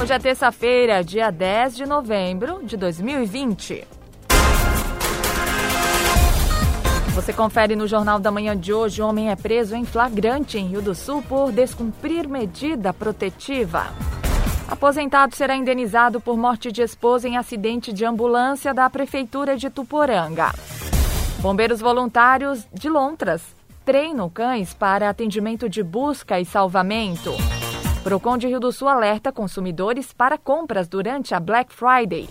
Hoje é terça-feira, dia 10 de novembro de 2020. Você confere no Jornal da Manhã de hoje: homem é preso em flagrante em Rio do Sul por descumprir medida protetiva. Aposentado será indenizado por morte de esposa em acidente de ambulância da Prefeitura de Tuporanga. Bombeiros voluntários de Lontras treinam cães para atendimento de busca e salvamento. Procon de Rio do Sul alerta consumidores para compras durante a Black Friday.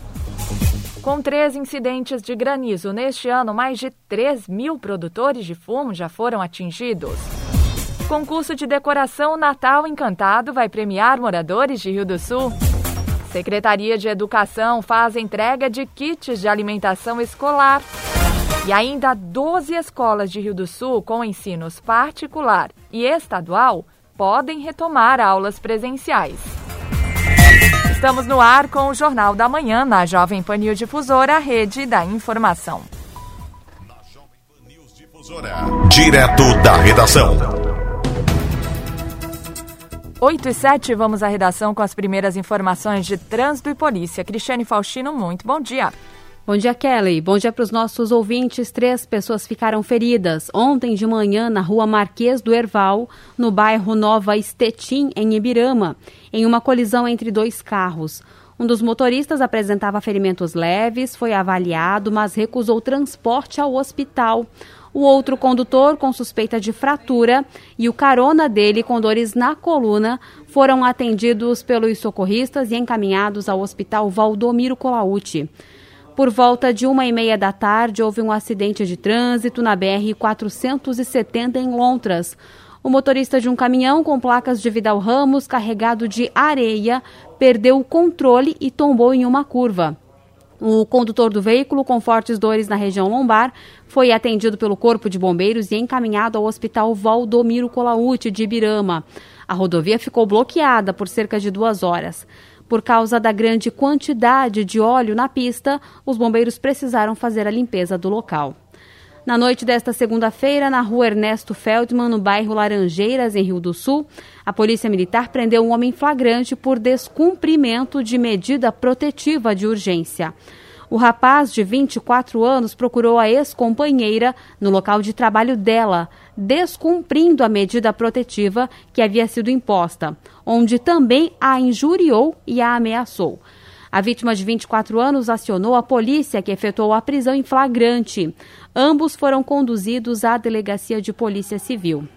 Com três incidentes de granizo neste ano, mais de 3 mil produtores de fumo já foram atingidos. Concurso de decoração Natal Encantado vai premiar moradores de Rio do Sul. Secretaria de Educação faz entrega de kits de alimentação escolar. E ainda 12 escolas de Rio do Sul com ensinos particular e estadual podem retomar aulas presenciais. Estamos no ar com o Jornal da Manhã na Jovem Pan News Difusora, rede da informação. Na Jovem Pan News Difusora, direto da redação. 8 e 7, vamos à redação com as primeiras informações de trânsito e polícia. Cristiane Faustino, muito bom dia. Bom dia, Kelly. Bom dia para os nossos ouvintes. Três pessoas ficaram feridas ontem de manhã na rua Marquês do Erval, no bairro Nova Estetim, em Ibirama, em uma colisão entre dois carros. Um dos motoristas apresentava ferimentos leves, foi avaliado, mas recusou transporte ao hospital. O outro condutor, com suspeita de fratura, e o carona dele, com dores na coluna, foram atendidos pelos socorristas e encaminhados ao hospital Valdomiro Colauti. Por volta de uma e meia da tarde, houve um acidente de trânsito na BR-470 em Lontras. O motorista de um caminhão com placas de Vidal Ramos carregado de areia perdeu o controle e tombou em uma curva. O condutor do veículo, com fortes dores na região lombar, foi atendido pelo Corpo de Bombeiros e encaminhado ao Hospital Valdomiro Colaúti de Ibirama. A rodovia ficou bloqueada por cerca de duas horas. Por causa da grande quantidade de óleo na pista, os bombeiros precisaram fazer a limpeza do local. Na noite desta segunda-feira, na rua Ernesto Feldman, no bairro Laranjeiras, em Rio do Sul, a Polícia Militar prendeu um homem flagrante por descumprimento de medida protetiva de urgência. O rapaz, de 24 anos, procurou a ex-companheira no local de trabalho dela, descumprindo a medida protetiva que havia sido imposta, onde também a injuriou e a ameaçou. A vítima de 24 anos acionou a polícia, que efetuou a prisão em flagrante. Ambos foram conduzidos à delegacia de polícia civil.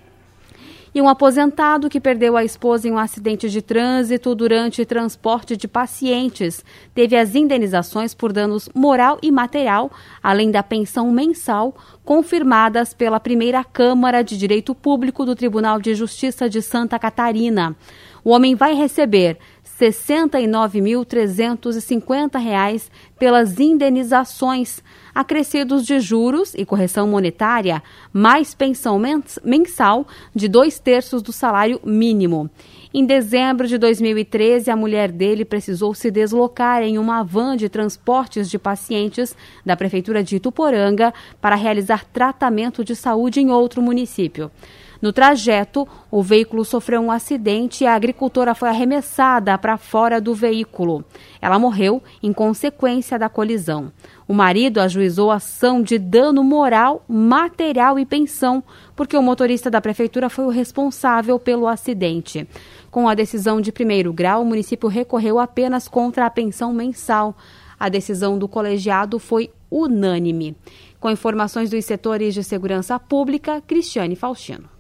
E um aposentado que perdeu a esposa em um acidente de trânsito durante transporte de pacientes teve as indenizações por danos moral e material, além da pensão mensal, confirmadas pela primeira Câmara de Direito Público do Tribunal de Justiça de Santa Catarina. O homem vai receber R$ 69.350 pelas indenizações, acrescidos de juros e correção monetária, mais pensão mensal de dois terços do salário mínimo. Em dezembro de 2013, a mulher dele precisou se deslocar em uma van de transportes de pacientes da Prefeitura de Ituporanga para realizar tratamento de saúde em outro município. No trajeto, o veículo sofreu um acidente e a agricultora foi arremessada para fora do veículo. Ela morreu em consequência da colisão. O marido ajuizou ação de dano moral, material e pensão, porque o motorista da prefeitura foi o responsável pelo acidente. Com a decisão de primeiro grau, o município recorreu apenas contra a pensão mensal. A decisão do colegiado foi unânime. Com informações dos setores de segurança pública, Cristiane Faustino.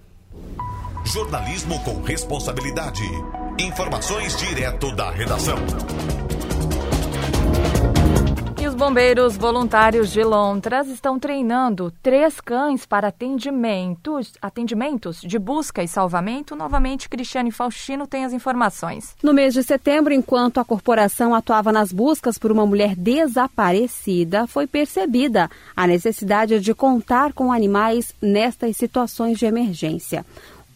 Jornalismo com responsabilidade. Informações direto da redação. E os bombeiros voluntários de Lontras estão treinando três cães para atendimentos, atendimentos de busca e salvamento. Novamente, Cristiane Faustino tem as informações. No mês de setembro, enquanto a corporação atuava nas buscas por uma mulher desaparecida, foi percebida a necessidade de contar com animais nestas situações de emergência.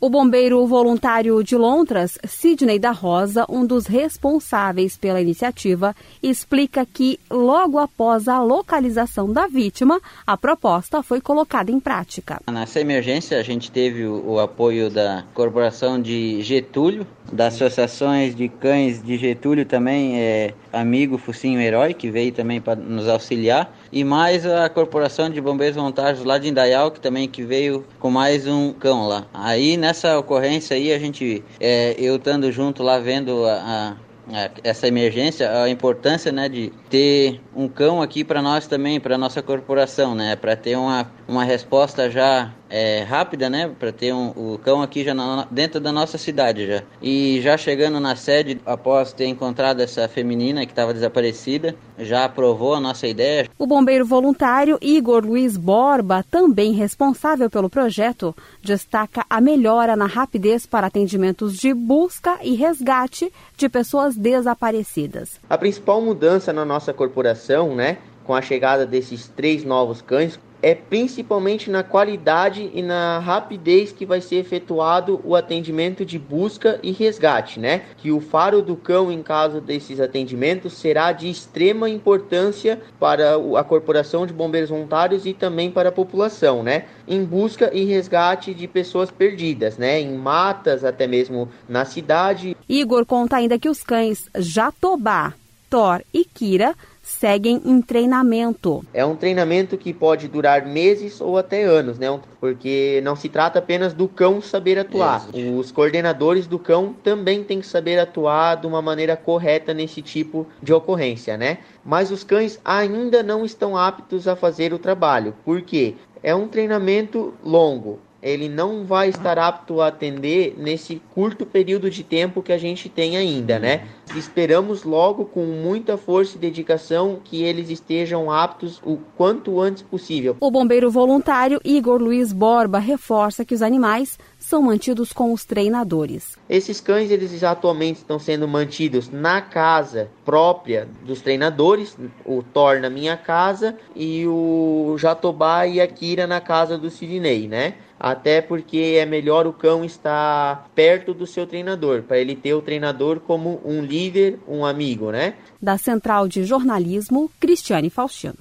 O bombeiro voluntário de Lontras, Sidney da Rosa, um dos responsáveis pela iniciativa, explica que logo após a localização da vítima, a proposta foi colocada em prática. Nessa emergência, a gente teve o, o apoio da Corporação de Getúlio, das associações de cães de Getúlio também, é, amigo Focinho Herói, que veio também para nos auxiliar, e mais a Corporação de Bombeiros Voluntários lá de Indaial, que também que veio com mais um cão lá. Aí nessa ocorrência aí, a gente, é, eu estando junto lá vendo a, a, essa emergência, a importância né, de ter um cão aqui para nós também, para nossa corporação, né, para ter uma, uma resposta já é, rápida, né, para ter um, o cão aqui já na, dentro da nossa cidade já. E já chegando na sede, após ter encontrado essa feminina que estava desaparecida, já aprovou a nossa ideia. O bombeiro voluntário Igor Luiz Borba, também responsável pelo projeto, destaca a melhora na rapidez para atendimentos de busca e resgate de pessoas desaparecidas. A principal mudança na nossa corporação, né, com a chegada desses três novos cães, é principalmente na qualidade e na rapidez que vai ser efetuado o atendimento de busca e resgate, né? Que o faro do cão em caso desses atendimentos será de extrema importância para a corporação de bombeiros voluntários e também para a população, né? Em busca e resgate de pessoas perdidas, né? Em matas, até mesmo na cidade. Igor conta ainda que os cães Jatobá, Thor e Kira seguem em treinamento. É um treinamento que pode durar meses ou até anos, né? Porque não se trata apenas do cão saber atuar. Isso. Os coordenadores do cão também têm que saber atuar de uma maneira correta nesse tipo de ocorrência, né? Mas os cães ainda não estão aptos a fazer o trabalho. Por quê? É um treinamento longo ele não vai estar apto a atender nesse curto período de tempo que a gente tem ainda, né? Esperamos logo com muita força e dedicação que eles estejam aptos o quanto antes possível. O bombeiro voluntário Igor Luiz Borba reforça que os animais são mantidos com os treinadores. Esses cães eles atualmente estão sendo mantidos na casa própria dos treinadores, o Thor na minha casa e o Jatobá e a Kira na casa do Sidney, né? Até porque é melhor o cão estar perto do seu treinador, para ele ter o treinador como um líder, um amigo, né? Da Central de Jornalismo, Cristiane Faustino.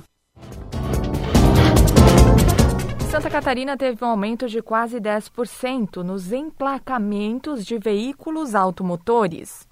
Santa Catarina teve um aumento de quase 10% nos emplacamentos de veículos automotores.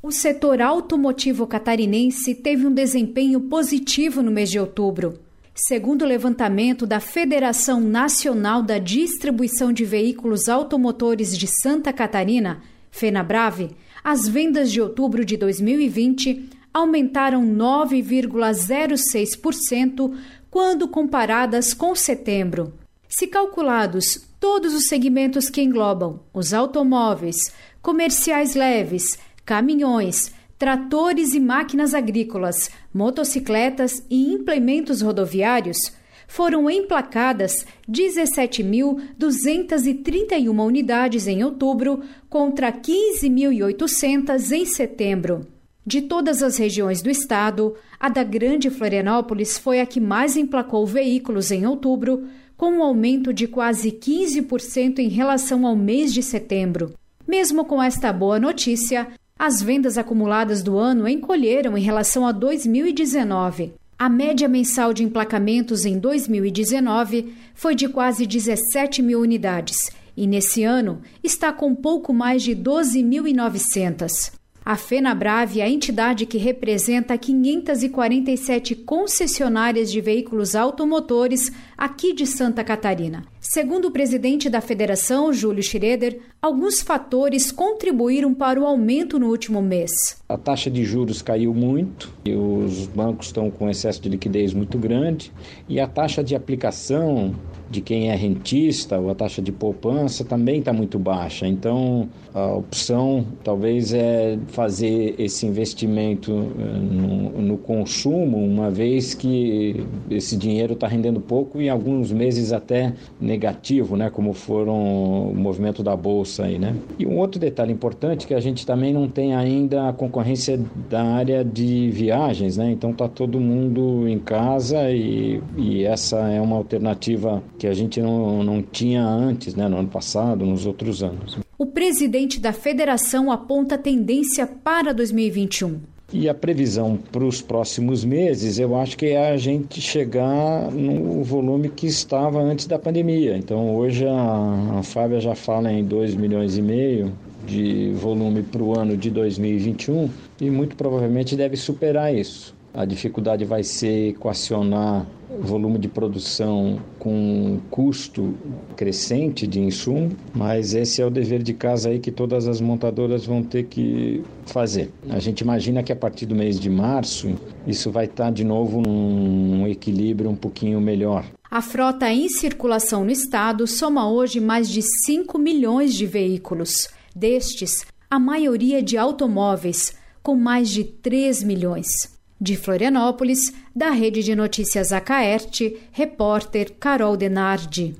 O setor automotivo catarinense teve um desempenho positivo no mês de outubro. Segundo o levantamento da Federação Nacional da Distribuição de Veículos Automotores de Santa Catarina, FenaBrave, as vendas de outubro de 2020 aumentaram 9,06% quando comparadas com setembro. Se calculados todos os segmentos que englobam os automóveis, comerciais leves, caminhões, tratores e máquinas agrícolas, motocicletas e implementos rodoviários, foram emplacadas 17.231 unidades em outubro contra 15.800 em setembro. De todas as regiões do estado, a da Grande Florianópolis foi a que mais emplacou veículos em outubro, com um aumento de quase 15% em relação ao mês de setembro. Mesmo com esta boa notícia, as vendas acumuladas do ano encolheram em relação a 2019. A média mensal de emplacamentos em 2019 foi de quase 17 mil unidades e, nesse ano, está com pouco mais de 12.900. A FenaBrave é a entidade que representa 547 concessionárias de veículos automotores aqui de Santa Catarina. Segundo o presidente da federação, Júlio Schroeder, alguns fatores contribuíram para o aumento no último mês. A taxa de juros caiu muito, e os bancos estão com excesso de liquidez muito grande, e a taxa de aplicação de quem é rentista ou a taxa de poupança também está muito baixa. Então, a opção talvez é fazer esse investimento eh, no, no consumo, uma vez que esse dinheiro está rendendo pouco e e alguns meses até negativo, né? Como foram o movimento da bolsa aí, né? E um outro detalhe importante é que a gente também não tem ainda a concorrência da área de viagens, né? Então tá todo mundo em casa e, e essa é uma alternativa que a gente não, não tinha antes, né? No ano passado, nos outros anos. O presidente da federação aponta tendência para 2021. E a previsão para os próximos meses, eu acho que é a gente chegar no volume que estava antes da pandemia. Então, hoje a, a Fábia já fala em 2 milhões e meio de volume para o ano de 2021 e muito provavelmente deve superar isso. A dificuldade vai ser equacionar volume de produção com custo crescente de insumo, mas esse é o dever de casa aí que todas as montadoras vão ter que fazer. A gente imagina que a partir do mês de março isso vai estar de novo num equilíbrio um pouquinho melhor. A frota em circulação no estado soma hoje mais de 5 milhões de veículos. Destes, a maioria de automóveis, com mais de 3 milhões. De Florianópolis, da Rede de Notícias Acaerte, repórter Carol Denardi.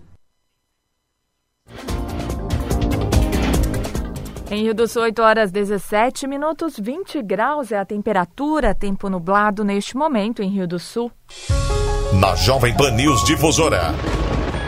Em Rio do Sul, 8 horas 17 minutos, 20 graus é a temperatura, tempo nublado neste momento em Rio do Sul. Na Jovem Pan News Difusora,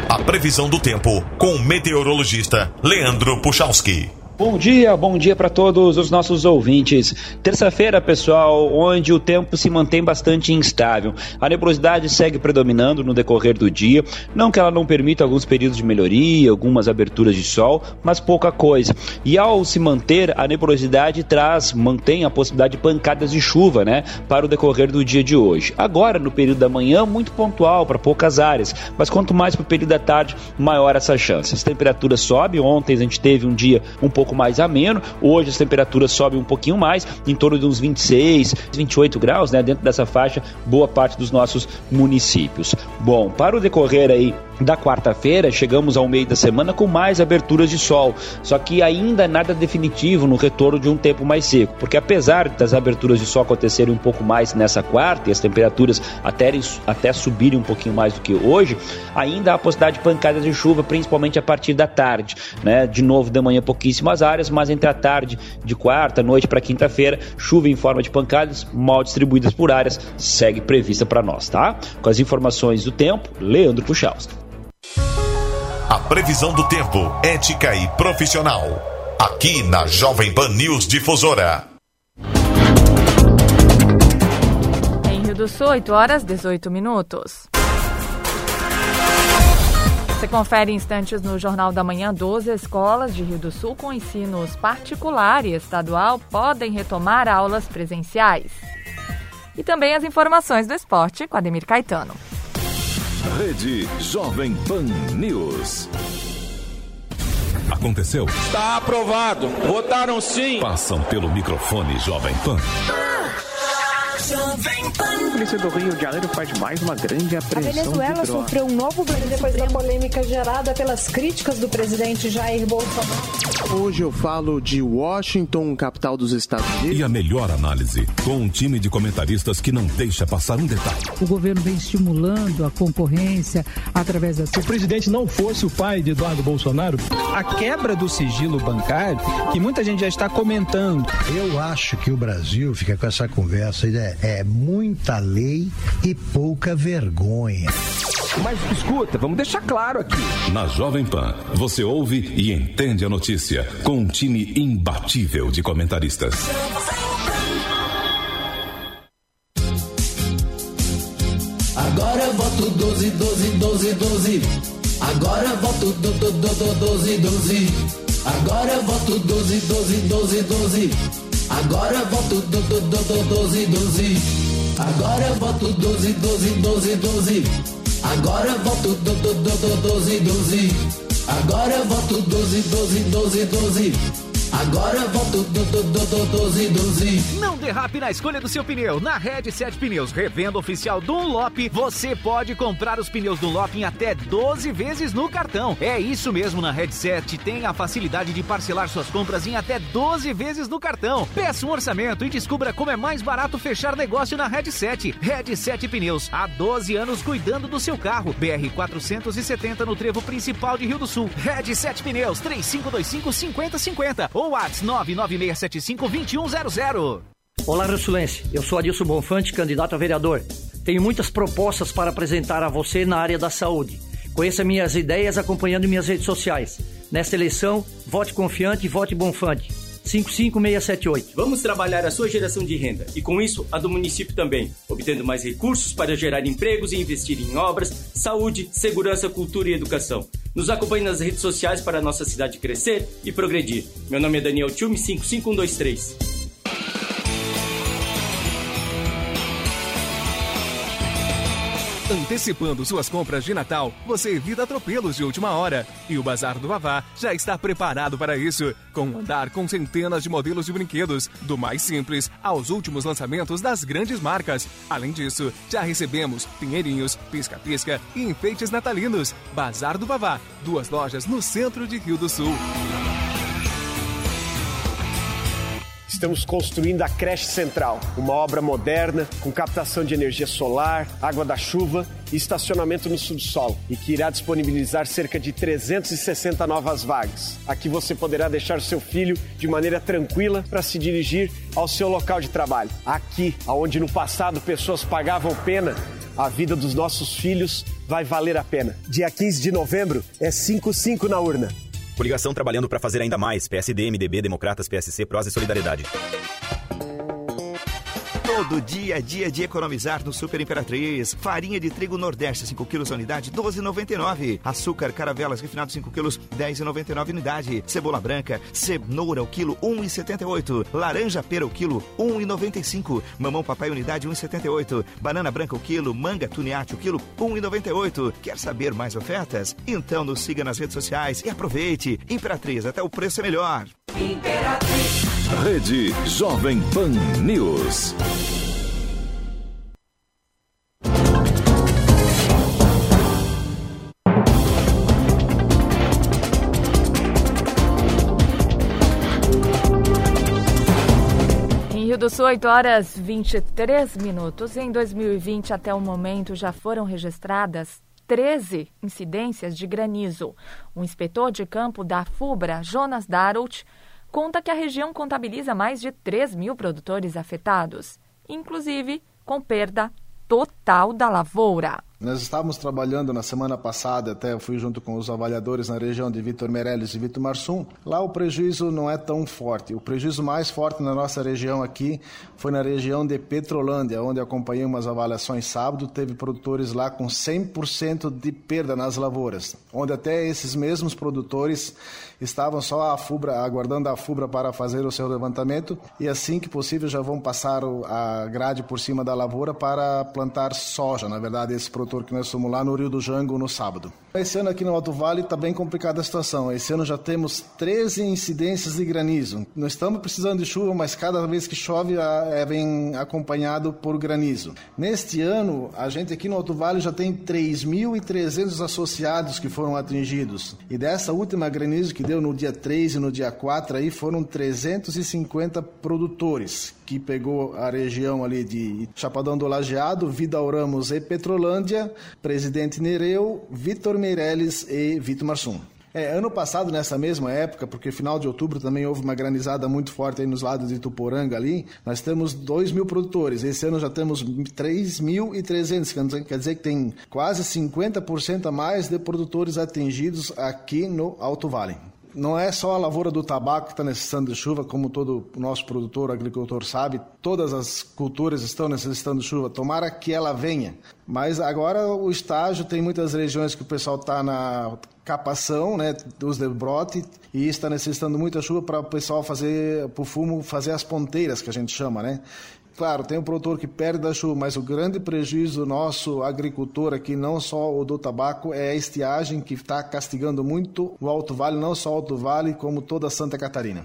a previsão do tempo com o meteorologista Leandro Puchalski. Bom dia, bom dia para todos os nossos ouvintes. Terça-feira, pessoal, onde o tempo se mantém bastante instável. A nebulosidade segue predominando no decorrer do dia. Não que ela não permita alguns períodos de melhoria, algumas aberturas de sol, mas pouca coisa. E ao se manter, a nebulosidade traz, mantém a possibilidade de pancadas de chuva, né, para o decorrer do dia de hoje. Agora, no período da manhã, muito pontual para poucas áreas, mas quanto mais para o período da tarde, maior essa chance. As temperaturas sobem. Ontem a gente teve um dia um pouco pouco mais ameno. Hoje as temperaturas sobem um pouquinho mais, em torno de uns 26, 28 graus, né, dentro dessa faixa, boa parte dos nossos municípios. Bom, para o decorrer aí da quarta-feira, chegamos ao meio da semana com mais aberturas de sol, só que ainda nada definitivo no retorno de um tempo mais seco, porque apesar das aberturas de sol acontecerem um pouco mais nessa quarta e as temperaturas até, até subirem um pouquinho mais do que hoje, ainda há a possibilidade de pancadas de chuva, principalmente a partir da tarde, né? De novo de manhã pouquíssimas áreas, mas entre a tarde de quarta, noite para quinta-feira, chuva em forma de pancadas mal distribuídas por áreas segue prevista para nós, tá? Com as informações do tempo, Leandro Puchalski. A previsão do tempo, ética e profissional. Aqui na Jovem Pan News Difusora. Em Rio do Sul, 8 horas 18 minutos. Você confere instantes no Jornal da Manhã. 12 escolas de Rio do Sul com ensinos particular e estadual podem retomar aulas presenciais. E também as informações do esporte com Ademir Caetano. Rede Jovem Pan News. Aconteceu? Está aprovado. Votaram sim. Passam pelo microfone Jovem Pan. A polícia do Rio de Janeiro faz mais uma grande apreensão. A Venezuela de sofreu um novo depois da polêmica gerada pelas críticas do presidente Jair Bolsonaro. Hoje eu falo de Washington, capital dos Estados Unidos. E a melhor análise, com um time de comentaristas que não deixa passar um detalhe. O governo vem estimulando a concorrência através da. Se o presidente não fosse o pai de Eduardo Bolsonaro, a quebra do sigilo bancário, que muita gente já está comentando. Eu acho que o Brasil fica com essa conversa é, é muita lei e pouca vergonha. Mas escuta, vamos deixar claro aqui. Na Jovem Pan, você ouve e entende a notícia com um time imbatível de comentaristas. Agora eu voto 12, 12, 12, 12. Agora eu voto do, do, do, do, 12, 12. Agora eu voto 12, 12, 12, 12. Agora eu voto do, do, do, do, 12, 12. Agora eu voto 12, 12, 12, 12. Agora eu voto do, do, do, do, 12, 12. Agora eu voto 12, 12, 12, 12. Agora voto do, do, do, do, 12, 12. Não derrape na escolha do seu pneu. Na Red 7 Pneus, revenda oficial Dunlop, você pode comprar os pneus Dunlop em até 12 vezes no cartão. É isso mesmo, na Red 7 tem a facilidade de parcelar suas compras em até 12 vezes no cartão. Peça um orçamento e descubra como é mais barato fechar negócio na Red 7. Red 7 Pneus, há 12 anos cuidando do seu carro. BR 470 no trevo principal de Rio do Sul. Red 7 Pneus, 3525 5050 ou WhatsApp 996752100. Olá, Russulense. Eu sou Adilson Bonfante, candidato a vereador. Tenho muitas propostas para apresentar a você na área da saúde. Conheça minhas ideias acompanhando minhas redes sociais. Nesta eleição, vote confiante e vote Bonfante. 55678. Vamos trabalhar a sua geração de renda e, com isso, a do município também, obtendo mais recursos para gerar empregos e investir em obras, saúde, segurança, cultura e educação. Nos acompanhe nas redes sociais para a nossa cidade crescer e progredir. Meu nome é Daniel Tchume, 55123. Antecipando suas compras de Natal, você evita atropelos de última hora. E o Bazar do Vavá já está preparado para isso, com um andar com centenas de modelos de brinquedos, do mais simples aos últimos lançamentos das grandes marcas. Além disso, já recebemos pinheirinhos, pisca-pisca e enfeites natalinos. Bazar do Vavá, duas lojas no centro de Rio do Sul. Estamos construindo a creche central, uma obra moderna com captação de energia solar, água da chuva e estacionamento no subsolo e que irá disponibilizar cerca de 360 novas vagas. Aqui você poderá deixar seu filho de maneira tranquila para se dirigir ao seu local de trabalho. Aqui, onde no passado pessoas pagavam pena, a vida dos nossos filhos vai valer a pena. Dia 15 de novembro é 55 na urna. Coligação trabalhando para fazer ainda mais. PSD, MDB, Democratas, PSC, Prós e Solidariedade. Todo dia é dia de economizar no Super Imperatriz. Farinha de trigo Nordeste, 5 quilos a unidade, 12,99. Açúcar Caravelas refinado, 5 quilos, 10,99 unidade. Cebola branca, cenoura o quilo, 1,78. Laranja pera o quilo, 1,95. Mamão papai unidade, 1,78. Banana branca o quilo, manga tuniate o quilo, 1,98. Quer saber mais ofertas? Então nos siga nas redes sociais e aproveite. Imperatriz, até o preço é melhor. Imperatriz. Rede Jovem Pan News. Do Sul, 8 horas 23 minutos. Em 2020, até o momento, já foram registradas 13 incidências de granizo. O inspetor de campo da FUBRA, Jonas Darolt, conta que a região contabiliza mais de 3 mil produtores afetados, inclusive com perda total da lavoura. Nós estávamos trabalhando na semana passada, até eu fui junto com os avaliadores na região de Vitor Meirelles e Vitor Marsum. Lá o prejuízo não é tão forte. O prejuízo mais forte na nossa região aqui foi na região de Petrolândia, onde acompanhei umas avaliações sábado. Teve produtores lá com 100% de perda nas lavouras, onde até esses mesmos produtores estavam só a FUBRA, aguardando a FUBRA para fazer o seu levantamento e assim que possível já vão passar a grade por cima da lavoura para plantar soja. Na verdade, esse produtor produtor que nós fomos lá no Rio do Jango no sábado. Esse ano aqui no Alto Vale está bem complicada a situação. Esse ano já temos 13 incidências de granizo. Nós estamos precisando de chuva, mas cada vez que chove é, vem acompanhado por granizo. Neste ano, a gente aqui no Alto Vale já tem 3.300 associados que foram atingidos. E dessa última granizo que deu no dia 3 e no dia 4 aí foram 350 produtores que pegou a região ali de Chapadão do Lajeado, Vidal Ramos e Petrolândia, Presidente Nereu, Vitor Meirelles e Vitor Marsum. É, ano passado, nessa mesma época, porque final de outubro também houve uma granizada muito forte aí nos lados de Tuporanga ali, nós temos 2 mil produtores. Esse ano já temos 3.300, quer dizer que tem quase 50% a mais de produtores atingidos aqui no Alto Vale não é só a lavoura do tabaco que está necessitando de chuva, como todo o nosso produtor, agricultor sabe, todas as culturas estão necessitando de chuva. Tomara que ela venha. Mas agora o estágio tem muitas regiões que o pessoal está na capação, né, dos de brote e está necessitando muita chuva para o pessoal fazer, para o fumo fazer as ponteiras que a gente chama, né? Claro, tem um produtor que perde da chuva, mas o grande prejuízo nosso agricultor aqui, não só o do tabaco, é a estiagem que está castigando muito o Alto Vale, não só o Alto Vale, como toda Santa Catarina.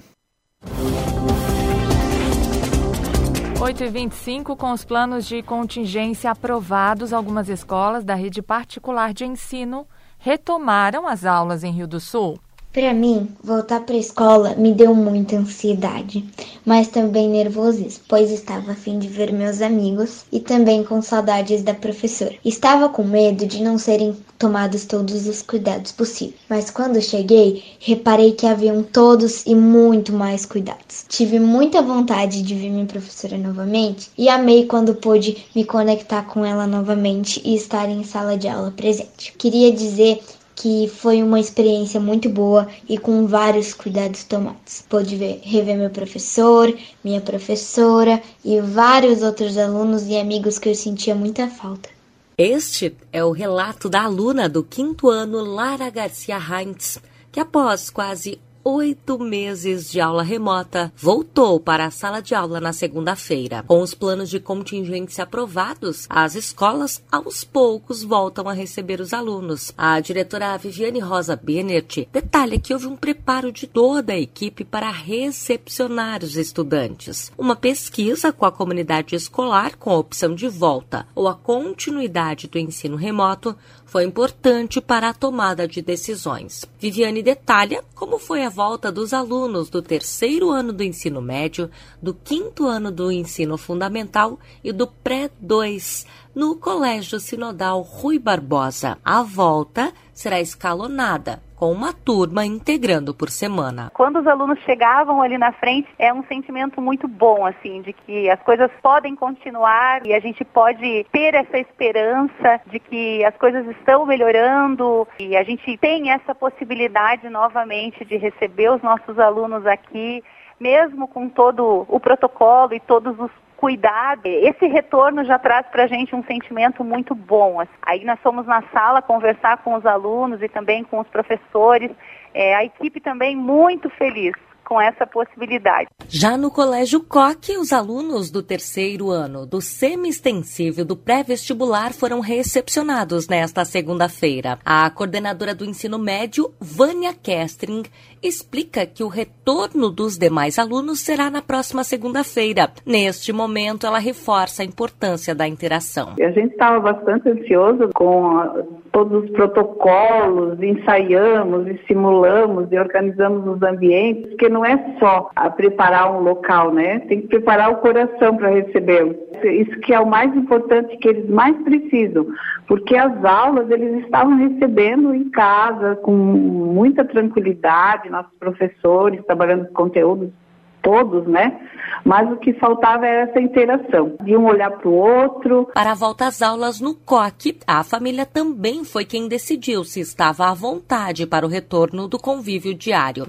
8 e 25 com os planos de contingência aprovados, algumas escolas da rede particular de ensino retomaram as aulas em Rio do Sul. Para mim, voltar para a escola me deu muita ansiedade, mas também nervosismo, pois estava a fim de ver meus amigos e também com saudades da professora. Estava com medo de não serem tomados todos os cuidados possíveis, mas quando cheguei, reparei que haviam todos e muito mais cuidados. Tive muita vontade de ver minha professora novamente e amei quando pude me conectar com ela novamente e estar em sala de aula presente. Queria dizer que foi uma experiência muito boa e com vários cuidados tomados. Pude ver, rever meu professor, minha professora e vários outros alunos e amigos que eu sentia muita falta. Este é o relato da aluna do quinto ano Lara Garcia Heinz, que após quase oito meses de aula remota, voltou para a sala de aula na segunda-feira. Com os planos de contingência aprovados, as escolas aos poucos voltam a receber os alunos. A diretora Viviane Rosa Bennett detalha que houve um preparo de toda a equipe para recepcionar os estudantes. Uma pesquisa com a comunidade escolar com a opção de volta ou a continuidade do ensino remoto foi importante para a tomada de decisões. Viviane detalha como foi a volta dos alunos do terceiro ano do ensino médio, do quinto ano do ensino fundamental e do pré-2 no Colégio Sinodal Rui Barbosa. A volta será escalonada, com uma turma integrando por semana. Quando os alunos chegavam ali na frente, é um sentimento muito bom, assim, de que as coisas podem continuar e a gente pode ter essa esperança de que as coisas estão melhorando e a gente tem essa possibilidade novamente de receber os nossos alunos aqui mesmo com todo o protocolo e todos os cuidado, esse retorno já traz para a gente um sentimento muito bom. Aí nós fomos na sala conversar com os alunos e também com os professores, é, a equipe também muito feliz com essa possibilidade. Já no Colégio Coque, os alunos do terceiro ano do semi-extensivo do pré-vestibular foram recepcionados nesta segunda-feira. A coordenadora do ensino médio, Vânia Kestring, explica que o retorno dos demais alunos será na próxima segunda-feira. Neste momento, ela reforça a importância da interação. A gente estava bastante ansioso com todos os protocolos, ensaiamos e simulamos e organizamos os ambientes, porque não é só a preparar um local, né? Tem que preparar o coração para recebê-los. Isso que é o mais importante que eles mais precisam, porque as aulas eles estavam recebendo em casa com muita tranquilidade, nossos professores trabalhando os conteúdos todos, né? Mas o que faltava era essa interação, de um olhar para o outro. Para a volta às aulas no COC, a família também foi quem decidiu se estava à vontade para o retorno do convívio diário.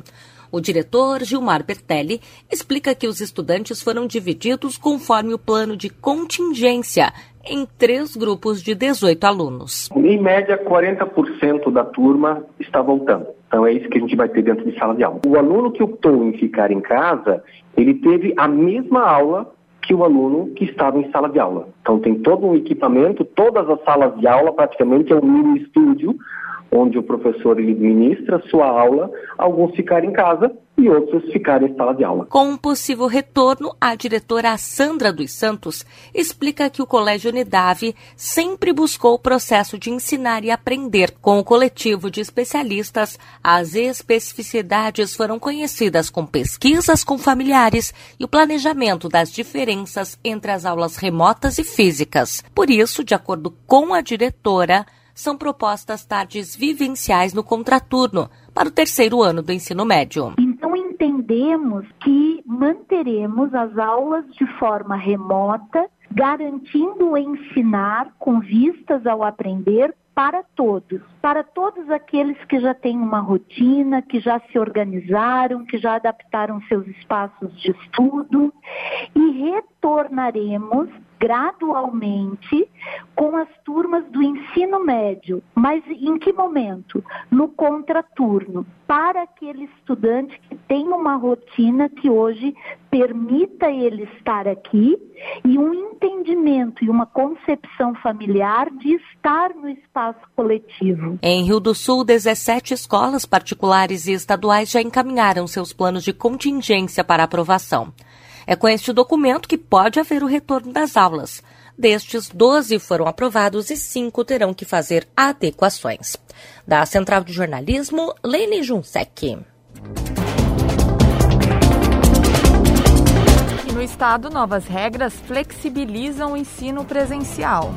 O diretor Gilmar Bertelli explica que os estudantes foram divididos conforme o plano de contingência em três grupos de 18 alunos. Em média, 40% da turma está voltando. Então é isso que a gente vai ter dentro de sala de aula. O aluno que optou em ficar em casa, ele teve a mesma aula que o aluno que estava em sala de aula. Então tem todo um equipamento, todas as salas de aula praticamente é um mini estúdio onde o professor ele ministra sua aula, alguns ficarem em casa e outros ficarem em sala de aula. Com um possível retorno, a diretora Sandra dos Santos explica que o Colégio Unidade sempre buscou o processo de ensinar e aprender. Com o coletivo de especialistas, as especificidades foram conhecidas com pesquisas com familiares e o planejamento das diferenças entre as aulas remotas e físicas. Por isso, de acordo com a diretora, são propostas tardes vivenciais no contraturno para o terceiro ano do ensino médio. Então entendemos que manteremos as aulas de forma remota, garantindo o ensinar com vistas ao aprender para todos, para todos aqueles que já têm uma rotina, que já se organizaram, que já adaptaram seus espaços de estudo e retornaremos gradualmente com as turmas do ensino médio. Mas em que momento? No contraturno, para aquele estudante que tem uma rotina que hoje permita ele estar aqui e um entendimento e uma concepção familiar de estar no espaço coletivo. Em Rio do Sul, 17 escolas particulares e estaduais já encaminharam seus planos de contingência para aprovação. É com este documento que pode haver o retorno das aulas. Destes, 12 foram aprovados e 5 terão que fazer adequações. Da Central de Jornalismo, Lene Junsec. no estado, novas regras flexibilizam o ensino presencial.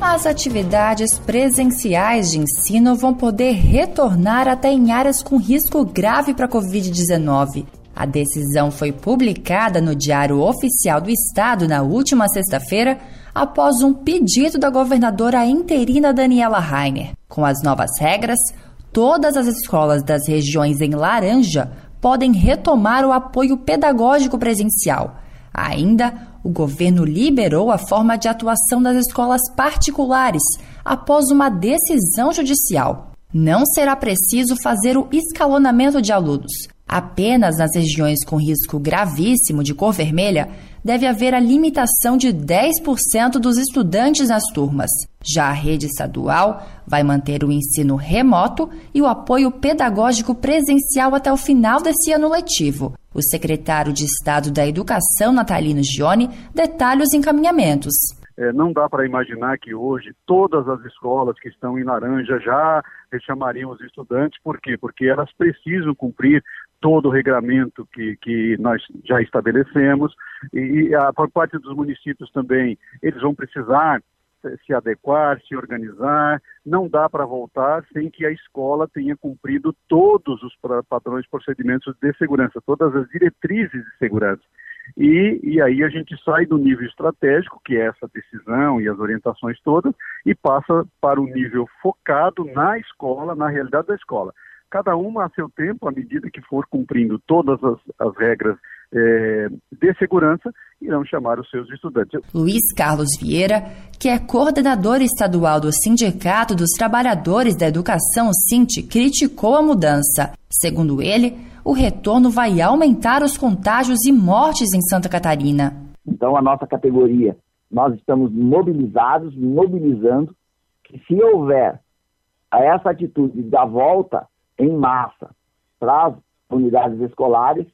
As atividades presenciais de ensino vão poder retornar até em áreas com risco grave para a Covid-19. A decisão foi publicada no Diário Oficial do Estado na última sexta-feira, após um pedido da governadora interina Daniela Rainer. Com as novas regras, todas as escolas das regiões em laranja podem retomar o apoio pedagógico presencial. Ainda, o governo liberou a forma de atuação das escolas particulares após uma decisão judicial. Não será preciso fazer o escalonamento de alunos. Apenas nas regiões com risco gravíssimo de cor vermelha deve haver a limitação de 10% dos estudantes nas turmas. Já a rede estadual vai manter o ensino remoto e o apoio pedagógico presencial até o final desse ano letivo. O secretário de Estado da Educação, Natalino Gione, detalha os encaminhamentos. É, não dá para imaginar que hoje todas as escolas que estão em laranja já chamariam os estudantes, por quê? Porque elas precisam cumprir todo o regramento que, que nós já estabelecemos e, a, por parte dos municípios também, eles vão precisar se adequar, se organizar. Não dá para voltar sem que a escola tenha cumprido todos os padrões, procedimentos de segurança, todas as diretrizes de segurança. E, e aí a gente sai do nível estratégico, que é essa decisão e as orientações todas, e passa para o nível focado na escola, na realidade da escola cada uma a seu tempo, à medida que for cumprindo todas as, as regras é, de segurança, irão chamar os seus estudantes. Luiz Carlos Vieira, que é coordenador estadual do Sindicato dos Trabalhadores da Educação, SINT, criticou a mudança. Segundo ele, o retorno vai aumentar os contágios e mortes em Santa Catarina. Então, a nossa categoria, nós estamos mobilizados, mobilizando, que se houver essa atitude da volta, em massa para as unidades escolares,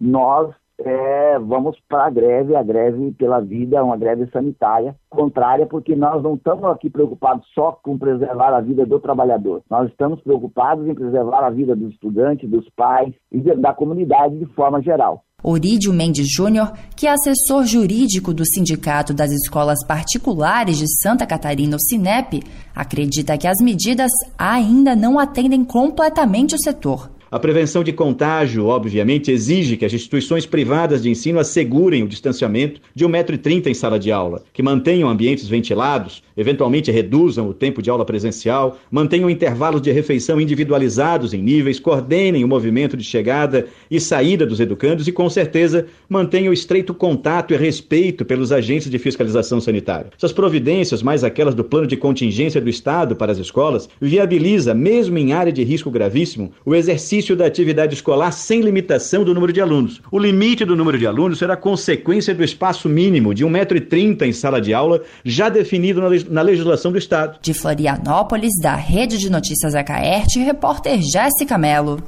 nós é, vamos para a greve, a greve pela vida, uma greve sanitária contrária, porque nós não estamos aqui preocupados só com preservar a vida do trabalhador. Nós estamos preocupados em preservar a vida dos estudantes, dos pais e da comunidade de forma geral. Orídio Mendes Júnior, que é assessor jurídico do Sindicato das Escolas Particulares de Santa Catarina, o SINEP, acredita que as medidas ainda não atendem completamente o setor. A prevenção de contágio, obviamente, exige que as instituições privadas de ensino assegurem o distanciamento de 1,30m em sala de aula, que mantenham ambientes ventilados, eventualmente reduzam o tempo de aula presencial, mantenham intervalos de refeição individualizados em níveis, coordenem o movimento de chegada e saída dos educandos e, com certeza, mantenham estreito contato e respeito pelos agentes de fiscalização sanitária. Essas providências, mais aquelas do plano de contingência do Estado para as escolas, viabiliza, mesmo em área de risco gravíssimo, o exercício da atividade escolar sem limitação do número de alunos. O limite do número de alunos será consequência do espaço mínimo de 1,30m em sala de aula, já definido na legislação do Estado. De Florianópolis, da Rede de Notícias Acaerte, repórter Jéssica Mello.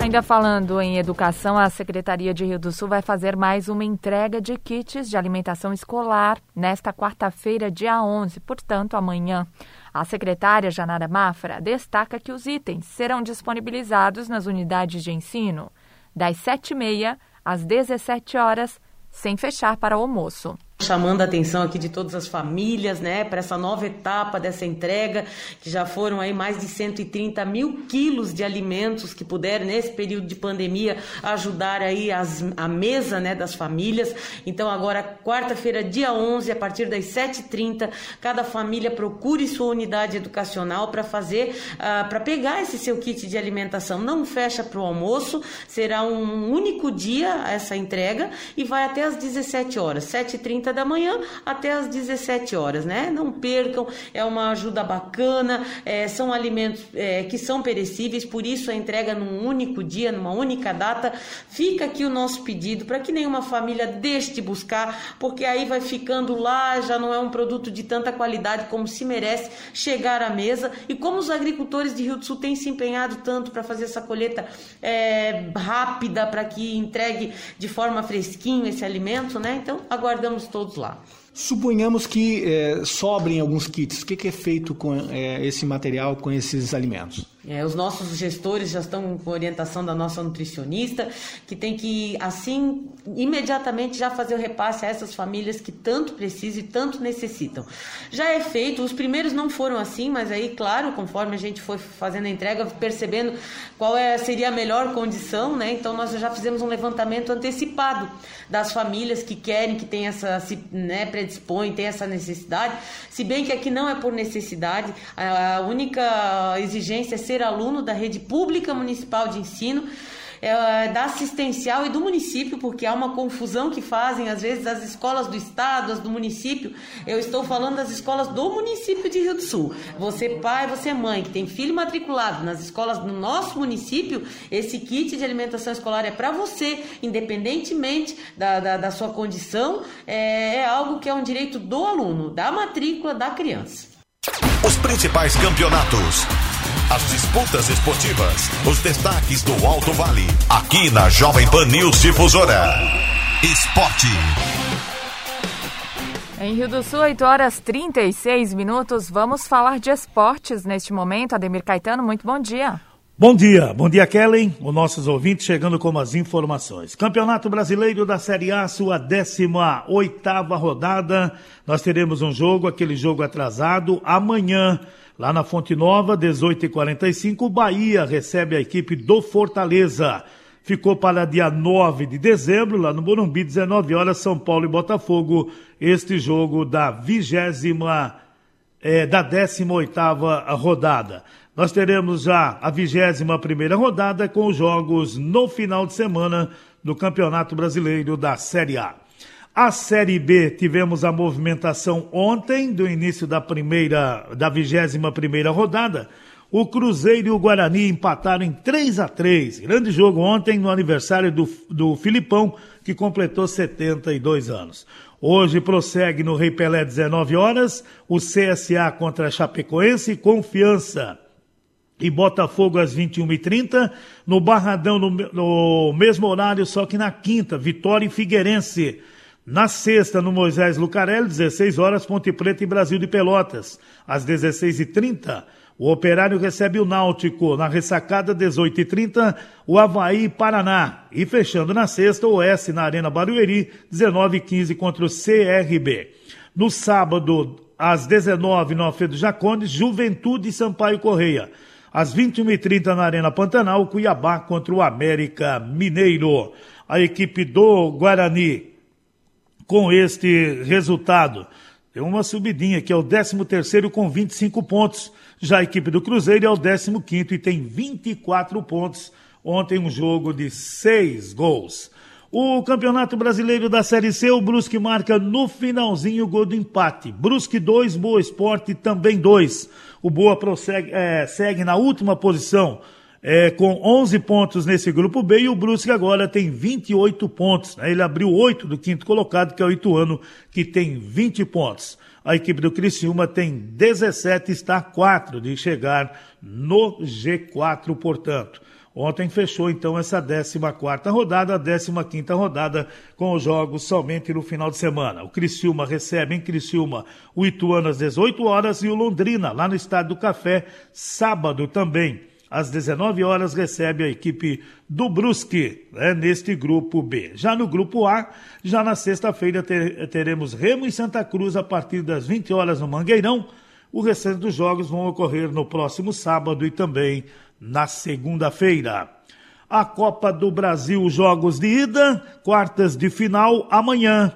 Ainda falando em educação, a Secretaria de Rio do Sul vai fazer mais uma entrega de kits de alimentação escolar nesta quarta-feira, dia 11, portanto, amanhã. A secretária Janara Mafra destaca que os itens serão disponibilizados nas unidades de ensino das 7h30 às 17 horas, sem fechar para o almoço chamando a atenção aqui de todas as famílias, né, para essa nova etapa dessa entrega, que já foram aí mais de 130 mil quilos de alimentos que puderam, nesse período de pandemia, ajudar aí as, a mesa, né, das famílias. Então, agora, quarta-feira, dia 11, a partir das 7h30, cada família procure sua unidade educacional para fazer, uh, para pegar esse seu kit de alimentação. Não fecha para o almoço, será um único dia essa entrega e vai até às 17 horas, 7h30 8h30 da manhã até as 17 horas, né? Não percam, é uma ajuda bacana, é, são alimentos é, que são perecíveis, por isso a entrega num único dia, numa única data. Fica aqui o nosso pedido para que nenhuma família deixe de buscar, porque aí vai ficando lá, já não é um produto de tanta qualidade como se merece chegar à mesa. E como os agricultores de Rio do Sul têm se empenhado tanto para fazer essa colheita é, rápida, para que entregue de forma fresquinho esse alimento, né? Então aguardamos todos lá. Suponhamos que é, sobrem alguns kits. O que, que é feito com é, esse material, com esses alimentos? É, os nossos gestores já estão com orientação da nossa nutricionista, que tem que, assim, imediatamente já fazer o repasse a essas famílias que tanto precisam e tanto necessitam. Já é feito, os primeiros não foram assim, mas aí, claro, conforme a gente foi fazendo a entrega, percebendo qual é, seria a melhor condição, né? Então nós já fizemos um levantamento antecipado das famílias que querem, que tem essa, se né, predispõem, tem essa necessidade, se bem que aqui não é por necessidade, a única exigência é ser ser aluno da rede pública municipal de ensino, é, da assistencial e do município, porque há uma confusão que fazem, às vezes, as escolas do estado, as do município. Eu estou falando das escolas do município de Rio do Sul. Você, pai, você, mãe, que tem filho matriculado nas escolas do nosso município, esse kit de alimentação escolar é para você, independentemente da, da, da sua condição, é, é algo que é um direito do aluno, da matrícula da criança. Os principais campeonatos as disputas esportivas, os destaques do Alto Vale, aqui na Jovem Pan News Difusora. Esporte. Em Rio do Sul, 8 horas 36 minutos. Vamos falar de esportes neste momento. Ademir Caetano, muito bom dia. Bom dia, bom dia Kellen, os nossos ouvintes chegando com as informações. Campeonato Brasileiro da Série A, sua 18 oitava rodada. Nós teremos um jogo, aquele jogo atrasado, amanhã Lá na Fonte Nova, 18h45, o Bahia recebe a equipe do Fortaleza. Ficou para dia 9 de dezembro, lá no Morumbi, 19 horas, São Paulo e Botafogo. Este jogo da vigésima, é, da 18 rodada. Nós teremos já a 21 primeira rodada com os jogos no final de semana do Campeonato Brasileiro da Série A. A Série B tivemos a movimentação ontem do início da primeira, da vigésima primeira rodada. O Cruzeiro e o Guarani empataram em 3 a 3 Grande jogo ontem no aniversário do, do Filipão, que completou 72 anos. Hoje prossegue no Rei Pelé 19 horas, o CSA contra a Chapecoense, Confiança e Botafogo às 21h30, no Barradão no, no mesmo horário, só que na quinta, Vitória e Figueirense. Na sexta, no Moisés Lucarelli, 16 horas, Ponte Preta e Brasil de Pelotas. Às 16h30, o Operário recebe o Náutico. Na ressacada, 18h30, o Havaí e Paraná. E fechando na sexta, o Oeste na Arena Barueri, 19h15 contra o CRB. No sábado, às 19h, no Alfredo Jacones, Juventude e Sampaio Correia. Às 21h30 na Arena Pantanal, Cuiabá contra o América Mineiro. A equipe do Guarani com este resultado. Tem uma subidinha, que é o 13º com 25 pontos. Já a equipe do Cruzeiro é o 15º e tem 24 pontos. Ontem um jogo de seis gols. O Campeonato Brasileiro da Série C, o Brusque marca no finalzinho o gol do empate. Brusque 2, Boa Esporte também 2. O Boa prossegue, é, segue na última posição é, com 11 pontos nesse grupo B e o Brusque agora tem 28 pontos. Né? Ele abriu 8 do quinto colocado, que é o Ituano, que tem 20 pontos. A equipe do Criciúma tem 17, está a 4 de chegar no G4, portanto. Ontem fechou então essa 14 rodada, a 15 rodada com os jogos somente no final de semana. O Criciúma recebe em Criciúma o Ituano às 18 horas e o Londrina lá no Estádio do Café sábado também às 19 horas, recebe a equipe do Brusque, né, neste grupo B. Já no grupo A, já na sexta-feira ter, teremos Remo e Santa Cruz a partir das 20 horas no Mangueirão. O restante dos jogos vão ocorrer no próximo sábado e também na segunda-feira. A Copa do Brasil, jogos de ida, quartas de final amanhã.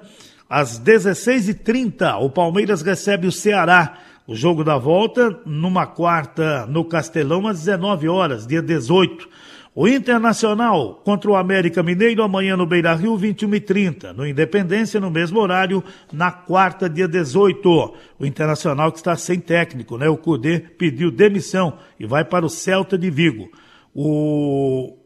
Às 16h30, o Palmeiras recebe o Ceará. O jogo da volta, numa quarta no Castelão, às 19 horas, dia 18. O Internacional contra o América Mineiro amanhã no Beira Rio, 21 e 30. No Independência, no mesmo horário, na quarta, dia 18. O Internacional que está sem técnico, né? O Cudê pediu demissão e vai para o Celta de Vigo. O,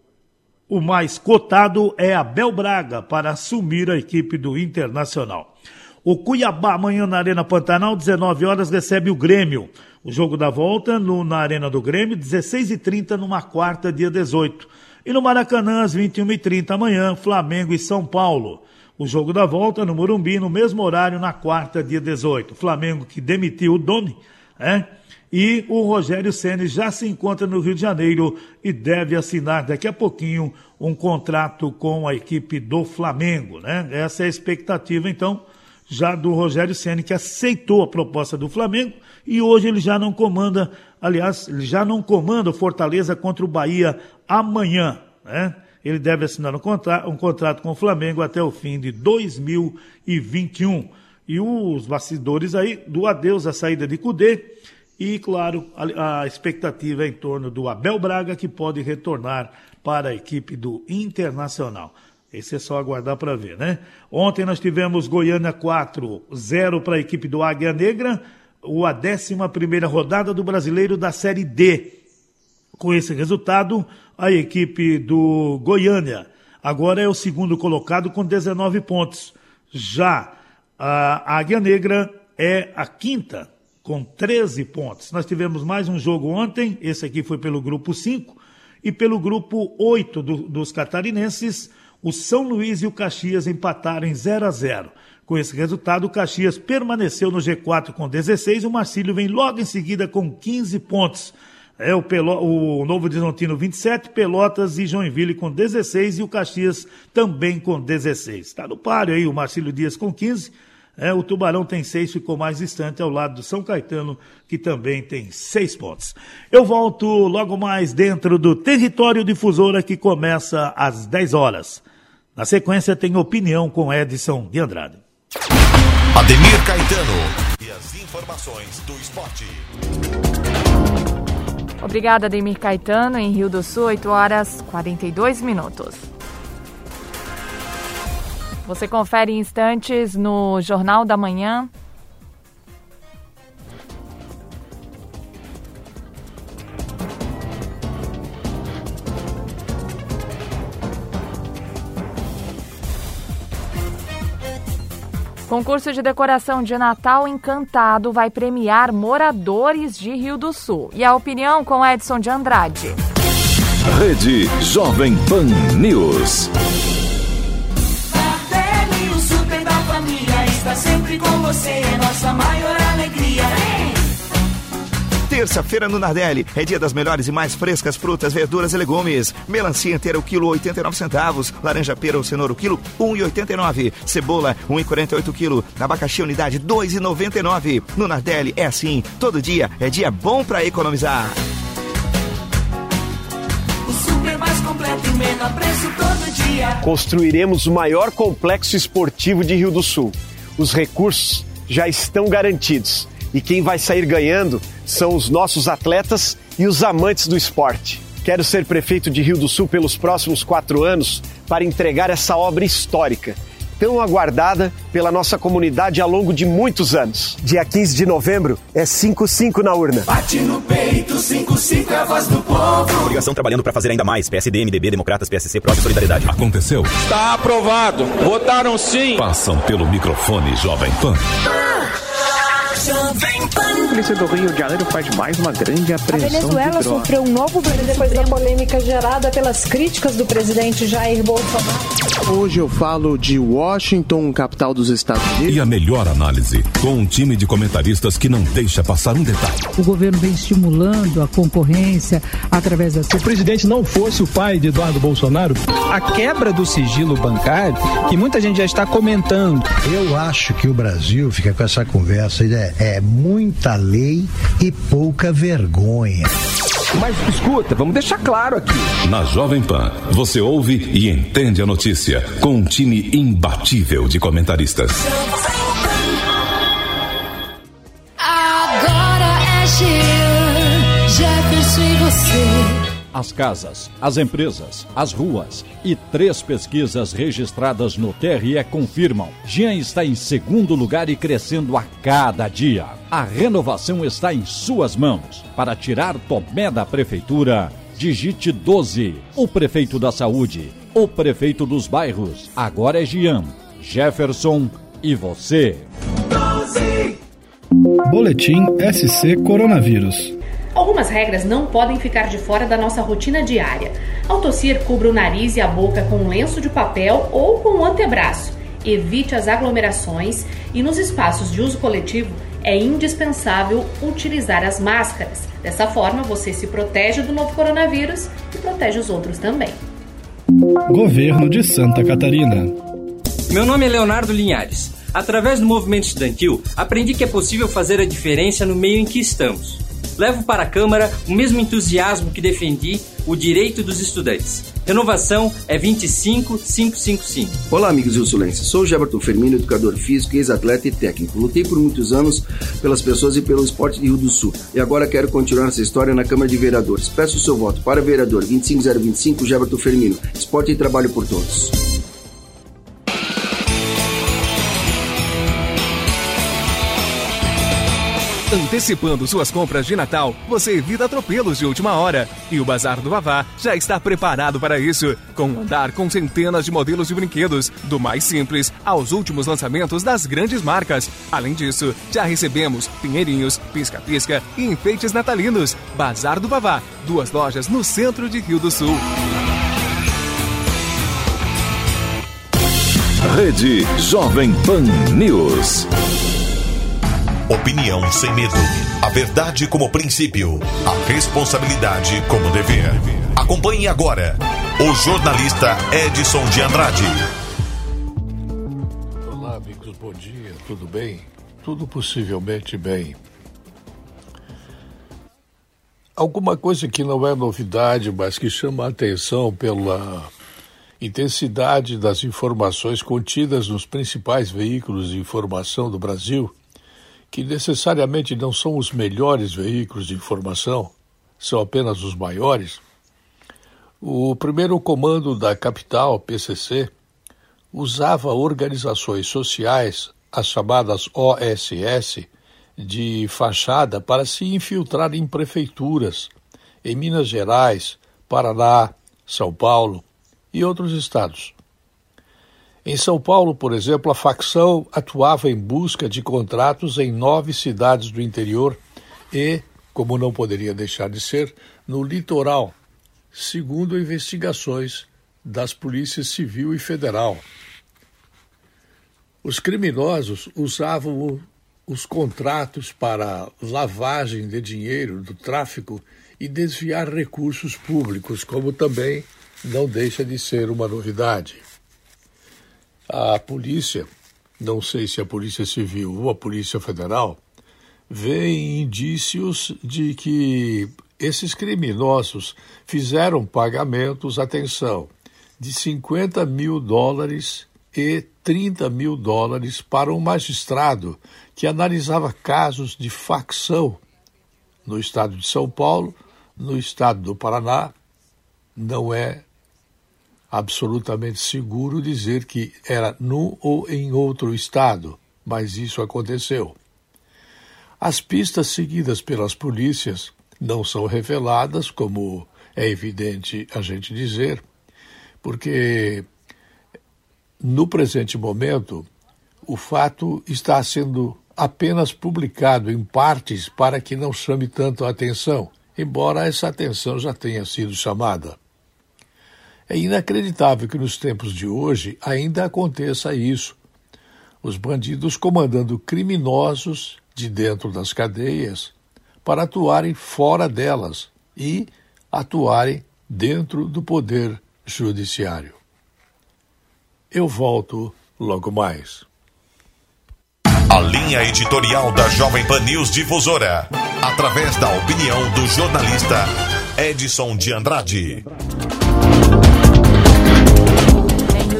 o mais cotado é Abel Braga para assumir a equipe do Internacional. O Cuiabá amanhã na Arena Pantanal, 19 horas, recebe o Grêmio. O jogo da volta no, na Arena do Grêmio, 16h30, numa quarta, dia 18. E no Maracanã, às 21h30 amanhã, Flamengo e São Paulo. O jogo da volta no Morumbi, no mesmo horário, na quarta, dia 18. Flamengo que demitiu o Domi, né? E o Rogério Ceni já se encontra no Rio de Janeiro e deve assinar daqui a pouquinho um contrato com a equipe do Flamengo, né? Essa é a expectativa, então, já do Rogério Ceni que aceitou a proposta do Flamengo e hoje ele já não comanda, aliás, ele já não comanda o Fortaleza contra o Bahia amanhã, né? Ele deve assinar um contrato, um contrato com o Flamengo até o fim de 2021. E os bastidores aí do adeus à saída de Cudê e, claro, a, a expectativa é em torno do Abel Braga, que pode retornar para a equipe do Internacional. Esse é só aguardar para ver, né? Ontem nós tivemos Goiânia 4, 0 para a equipe do Águia Negra, a 11 rodada do Brasileiro da Série D. Com esse resultado, a equipe do Goiânia agora é o segundo colocado com 19 pontos. Já a Águia Negra é a quinta com 13 pontos. Nós tivemos mais um jogo ontem, esse aqui foi pelo grupo 5, e pelo grupo 8 do, dos catarinenses, o São Luís e o Caxias empataram em 0 a 0. Com esse resultado, o Caxias permaneceu no G4 com 16 e o Marcílio vem logo em seguida com 15 pontos. É o, Pelo, o Novo Horizontino 27, Pelotas e Joinville com 16 e o Caxias também com 16. Está no páreo aí o Marcílio Dias com 15. É, o Tubarão tem seis, ficou mais distante ao lado do São Caetano, que também tem seis pontos. Eu volto logo mais dentro do Território Difusora, que começa às 10 horas. Na sequência, tem opinião com Edson de Andrade. Ademir Caetano e as informações do esporte. Obrigada, Ademir Caetano, em Rio do Sul, 8 horas 42 minutos. Você confere em instantes no Jornal da Manhã. Concurso de decoração de Natal Encantado vai premiar moradores de Rio do Sul. E a opinião com Edson de Andrade. Rede Jovem Pan News. o super da família está sempre com você, é nossa. Terça-feira no Nardelli é dia das melhores e mais frescas frutas, verduras e legumes. Melancia inteira o quilo 89 centavos, laranja pera ou cenoura o quilo 1,89, cebola 1,48 quilo, abacaxi unidade 2,99. No Nardelli é assim, todo dia é dia bom para economizar. O super mais completo e menor preço todo dia. Construiremos o maior complexo esportivo de Rio do Sul. Os recursos já estão garantidos e quem vai sair ganhando são os nossos atletas e os amantes do esporte. Quero ser prefeito de Rio do Sul pelos próximos quatro anos para entregar essa obra histórica tão aguardada pela nossa comunidade ao longo de muitos anos. Dia 15 de novembro é 5-5 na urna. Bate no peito, 5-5 é a voz do povo. Obrigação trabalhando para fazer ainda mais. PSD, MDB, Democratas, PSC, Pró Solidariedade. Aconteceu. Está aprovado. Votaram sim. Passam pelo microfone Jovem Pan. A polícia do Rio de Janeiro faz mais uma grande apreensão. A Venezuela de sofreu um novo depois da polêmica gerada pelas críticas do presidente Jair Bolsonaro. Hoje eu falo de Washington, capital dos Estados Unidos. E a melhor análise, com um time de comentaristas que não deixa passar um detalhe. O governo vem estimulando a concorrência através da. Se o presidente não fosse o pai de Eduardo Bolsonaro, a quebra do sigilo bancário, que muita gente já está comentando. Eu acho que o Brasil fica com essa conversa é, é muita lei e pouca vergonha. Mas escuta, vamos deixar claro aqui. Na Jovem Pan, você ouve e entende a notícia com um time imbatível de comentaristas. As casas, as empresas, as ruas e três pesquisas registradas no TRE confirmam. Jean está em segundo lugar e crescendo a cada dia. A renovação está em suas mãos. Para tirar Tomé da prefeitura, digite 12. O prefeito da saúde, o prefeito dos bairros. Agora é Jean, Jefferson e você. 12. Boletim SC Coronavírus. Algumas regras não podem ficar de fora da nossa rotina diária. Ao tossir, cubra o nariz e a boca com um lenço de papel ou com um antebraço. Evite as aglomerações e nos espaços de uso coletivo é indispensável utilizar as máscaras. Dessa forma, você se protege do novo coronavírus e protege os outros também. Governo de Santa Catarina. Meu nome é Leonardo Linhares. Através do movimento estudantil, aprendi que é possível fazer a diferença no meio em que estamos levo para a Câmara o mesmo entusiasmo que defendi o direito dos estudantes. Renovação é 25555. Olá, amigos sul-sulenses. Sou Geberton Fermino, educador físico, ex-atleta e técnico. Lutei por muitos anos pelas pessoas e pelo esporte de Rio do Sul. E agora quero continuar essa história na Câmara de Vereadores. Peço o seu voto para vereador 25025 Geberton Fermino. Esporte e trabalho por todos. Antecipando suas compras de Natal, você evita atropelos de última hora. E o Bazar do Vavá já está preparado para isso, com um andar com centenas de modelos de brinquedos, do mais simples aos últimos lançamentos das grandes marcas. Além disso, já recebemos pinheirinhos, pisca-pisca e enfeites natalinos. Bazar do Vavá, duas lojas no centro de Rio do Sul. Rede Jovem Pan News. Opinião sem medo. A verdade como princípio. A responsabilidade como dever. Acompanhe agora o jornalista Edson de Andrade. Olá, amigos, bom dia, tudo bem? Tudo possivelmente bem. Alguma coisa que não é novidade, mas que chama a atenção pela intensidade das informações contidas nos principais veículos de informação do Brasil que necessariamente não são os melhores veículos de informação, são apenas os maiores, o primeiro comando da capital, PCC, usava organizações sociais, as chamadas OSS, de fachada para se infiltrar em prefeituras, em Minas Gerais, Paraná, São Paulo e outros estados. Em São Paulo, por exemplo, a facção atuava em busca de contratos em nove cidades do interior e, como não poderia deixar de ser, no litoral, segundo investigações das polícias civil e federal. Os criminosos usavam os contratos para lavagem de dinheiro do tráfico e desviar recursos públicos, como também não deixa de ser uma novidade. A polícia, não sei se a Polícia Civil ou a Polícia Federal, vê indícios de que esses criminosos fizeram pagamentos, atenção, de 50 mil dólares e 30 mil dólares para um magistrado que analisava casos de facção no estado de São Paulo, no estado do Paraná. Não é absolutamente seguro dizer que era num ou em outro estado, mas isso aconteceu. As pistas seguidas pelas polícias não são reveladas, como é evidente a gente dizer, porque no presente momento o fato está sendo apenas publicado em partes para que não chame tanto a atenção, embora essa atenção já tenha sido chamada. É inacreditável que nos tempos de hoje ainda aconteça isso. Os bandidos comandando criminosos de dentro das cadeias para atuarem fora delas e atuarem dentro do poder judiciário. Eu volto logo mais. A linha editorial da Jovem Pan News Difusora, através da opinião do jornalista Edson de Andrade.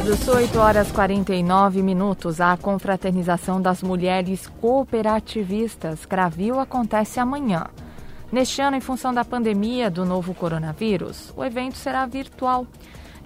Do Sul, 8 horas 49 minutos. A confraternização das mulheres cooperativistas Cravil acontece amanhã. Neste ano, em função da pandemia do novo coronavírus, o evento será virtual.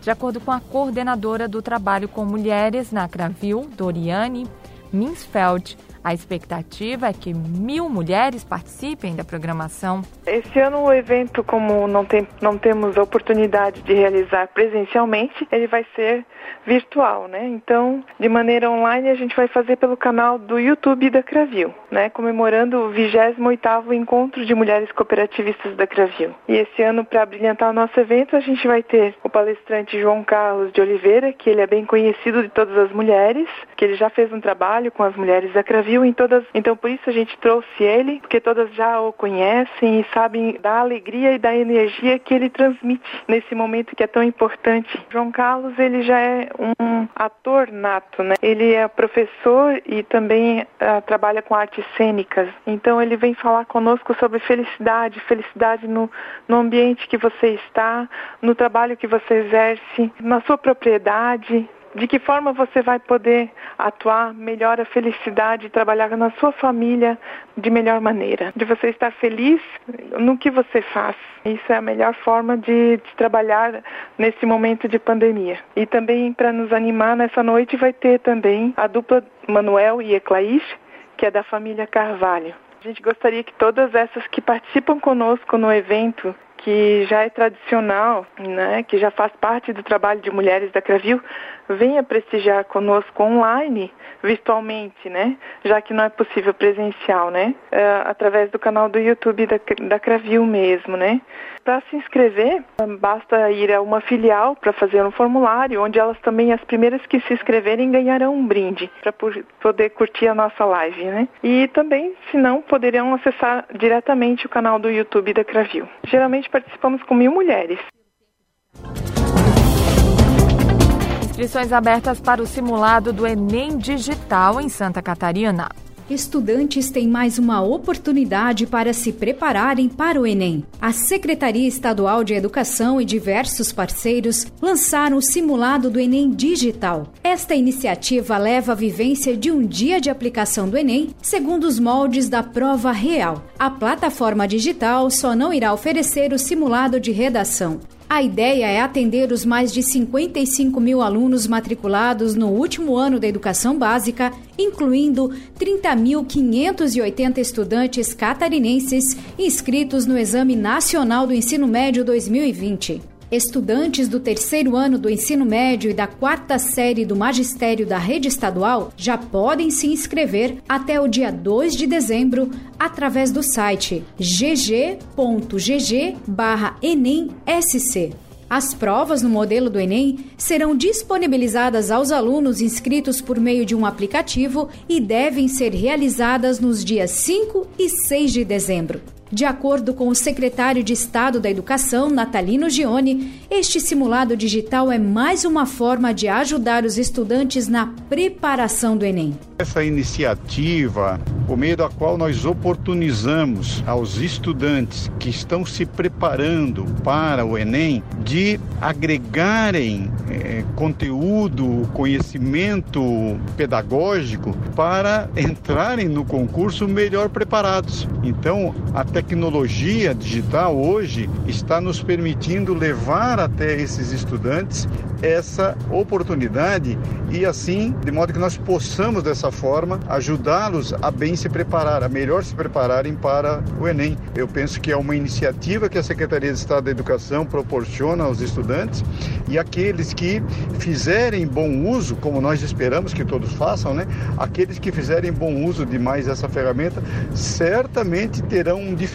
De acordo com a coordenadora do trabalho com mulheres na Cravil, Doriane Minsfeld, a expectativa é que mil mulheres participem da programação. Esse ano o evento, como não, tem, não temos a oportunidade de realizar presencialmente, ele vai ser virtual, né? Então, de maneira online, a gente vai fazer pelo canal do YouTube da Cravil, né? Comemorando o 28º Encontro de Mulheres Cooperativistas da Cravil. E esse ano, para brilhantar o nosso evento, a gente vai ter o palestrante João Carlos de Oliveira, que ele é bem conhecido de todas as mulheres, que ele já fez um trabalho com as mulheres da Cravil em todas. Então por isso a gente trouxe ele, porque todas já o conhecem e sabem da alegria e da energia que ele transmite nesse momento que é tão importante. João Carlos, ele já é um ator nato, né? Ele é professor e também uh, trabalha com artes cênicas. Então ele vem falar conosco sobre felicidade, felicidade no, no ambiente que você está, no trabalho que você exerce, na sua propriedade, de que forma você vai poder atuar melhor a felicidade e trabalhar na sua família de melhor maneira, de você estar feliz no que você faz. Isso é a melhor forma de, de trabalhar nesse momento de pandemia. E também para nos animar nessa noite vai ter também a dupla Manuel e Eclaís, que é da família Carvalho. A gente gostaria que todas essas que participam conosco no evento que já é tradicional, né, que já faz parte do trabalho de mulheres da Cravil, venha prestigiar conosco online, virtualmente, né, já que não é possível presencial, né, uh, através do canal do YouTube da, da Cravil mesmo, né. Para se inscrever, basta ir a uma filial para fazer um formulário, onde elas também, as primeiras que se inscreverem, ganharão um brinde para poder curtir a nossa live, né. E também, se não, poderão acessar diretamente o canal do YouTube da Cravil. Geralmente participamos com mil mulheres. Inscrições abertas para o simulado do Enem Digital em Santa Catarina. Estudantes têm mais uma oportunidade para se prepararem para o Enem. A Secretaria Estadual de Educação e diversos parceiros lançaram o simulado do Enem Digital. Esta iniciativa leva a vivência de um dia de aplicação do Enem segundo os moldes da prova real. A plataforma digital só não irá oferecer o simulado de redação. A ideia é atender os mais de 55 mil alunos matriculados no último ano da educação básica, incluindo 30.580 estudantes catarinenses inscritos no Exame Nacional do Ensino Médio 2020. Estudantes do terceiro ano do ensino médio e da quarta série do magistério da rede estadual já podem se inscrever até o dia 2 de dezembro através do site gg.gg/enemsc. As provas no modelo do Enem serão disponibilizadas aos alunos inscritos por meio de um aplicativo e devem ser realizadas nos dias 5 e 6 de dezembro. De acordo com o secretário de Estado da Educação, Natalino Gione, este simulado digital é mais uma forma de ajudar os estudantes na preparação do Enem. Essa iniciativa, por meio da qual nós oportunizamos aos estudantes que estão se preparando para o Enem de agregarem eh, conteúdo, conhecimento pedagógico para entrarem no concurso melhor preparados. Então, até tecnologia digital hoje está nos permitindo levar até esses estudantes essa oportunidade e assim, de modo que nós possamos dessa forma ajudá-los a bem se preparar, a melhor se prepararem para o Enem. Eu penso que é uma iniciativa que a Secretaria de Estado da Educação proporciona aos estudantes e aqueles que fizerem bom uso, como nós esperamos que todos façam, né? Aqueles que fizerem bom uso de mais essa ferramenta, certamente terão um diferencial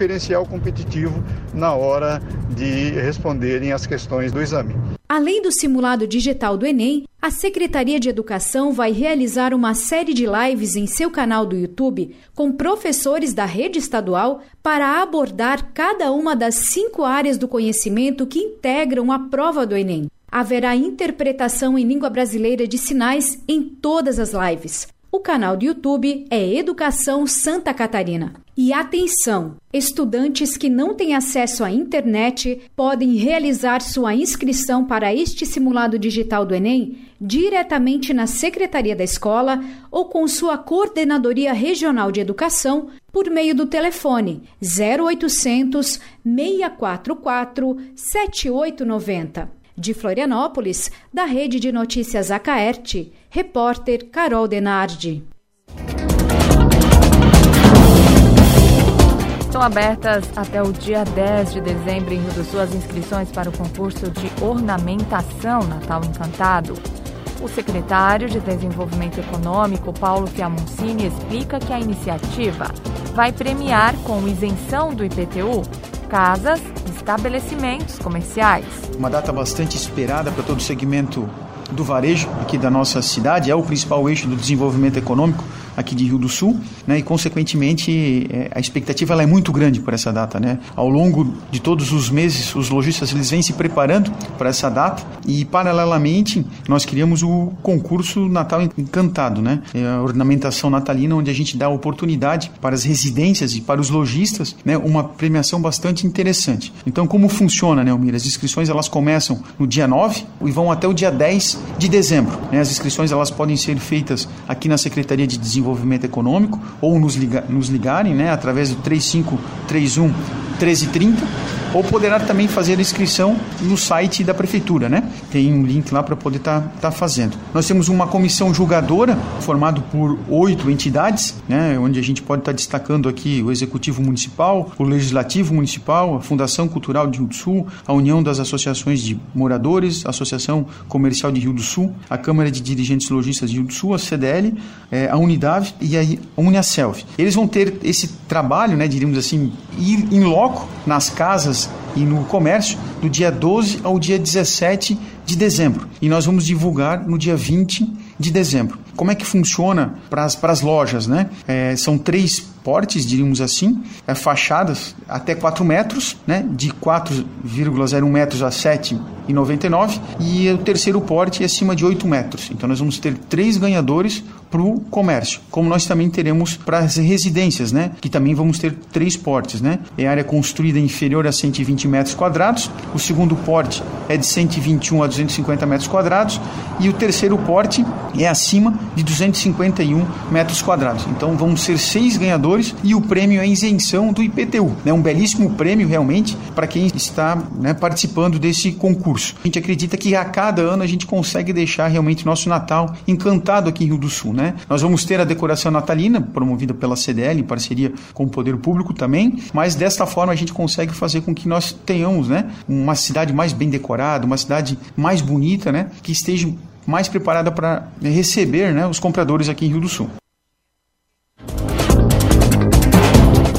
competitivo na hora de responderem às questões do exame. Além do simulado digital do Enem, a Secretaria de Educação vai realizar uma série de lives em seu canal do YouTube com professores da rede estadual para abordar cada uma das cinco áreas do conhecimento que integram a prova do Enem. Haverá interpretação em língua brasileira de sinais em todas as lives. O canal do YouTube é Educação Santa Catarina. E atenção! Estudantes que não têm acesso à internet podem realizar sua inscrição para este simulado digital do Enem diretamente na secretaria da escola ou com sua coordenadoria regional de educação por meio do telefone 0800 644 7890. De Florianópolis, da Rede de Notícias Acaerte, repórter Carol Denardi. Estão abertas até o dia 10 de dezembro em Rio do Sul as inscrições para o concurso de ornamentação Natal Encantado. O secretário de Desenvolvimento Econômico, Paulo Fiamoncini, explica que a iniciativa vai premiar com isenção do IPTU casas e estabelecimentos comerciais. Uma data bastante esperada para todo o segmento do varejo aqui da nossa cidade, é o principal eixo do desenvolvimento econômico aqui de Rio do Sul, né? E consequentemente é, a expectativa ela é muito grande por essa data, né? Ao longo de todos os meses, os lojistas eles vêm se preparando para essa data e paralelamente nós criamos o concurso Natal Encantado, né? É a ornamentação natalina onde a gente dá oportunidade para as residências e para os lojistas, né? Uma premiação bastante interessante. Então como funciona, né, Almir? As inscrições elas começam no dia 9 e vão até o dia 10 de dezembro. Né? As inscrições elas podem ser feitas aqui na Secretaria de Desenvolvimento Desenvolvimento Econômico ou nos, liga, nos ligarem né, através do 3531 1330 ou poderá também fazer a inscrição no site da prefeitura, né? Tem um link lá para poder estar tá, tá fazendo. Nós temos uma comissão julgadora formada por oito entidades, né? Onde a gente pode estar tá destacando aqui o Executivo Municipal, o Legislativo Municipal, a Fundação Cultural de Rio do Sul, a União das Associações de Moradores, a Associação Comercial de Rio do Sul, a Câmara de Dirigentes Logistas de Rio do Sul, a CDL, é, a Unidade e a Uniaselv. Eles vão ter esse trabalho, né? Diríamos assim, ir em loco nas casas e no comércio do dia 12 ao dia 17 de dezembro. E nós vamos divulgar no dia 20 de dezembro. Como é que funciona para as lojas, né? É, são três portes, diríamos assim, é, fachadas até 4 metros, né? De 4,01 metros a 7,99 e o terceiro porte é acima de 8 metros. Então nós vamos ter três ganhadores para o comércio, como nós também teremos para as residências, né? Que também vamos ter três portes, né? É área construída inferior a 120 metros quadrados, o segundo porte é de 121 a 250 metros quadrados e o terceiro porte é acima de 251 metros quadrados. Então vamos ser seis ganhadores e o prêmio é isenção do IPTU. É né? um belíssimo prêmio realmente para quem está né, participando desse concurso. A gente acredita que a cada ano a gente consegue deixar realmente nosso Natal encantado aqui em Rio do Sul. Né? Nós vamos ter a decoração natalina, promovida pela CDL, em parceria com o Poder Público também, mas desta forma a gente consegue fazer com que nós tenhamos né, uma cidade mais bem decorada, uma cidade mais bonita, né, que esteja mais preparada para receber né, os compradores aqui em Rio do Sul.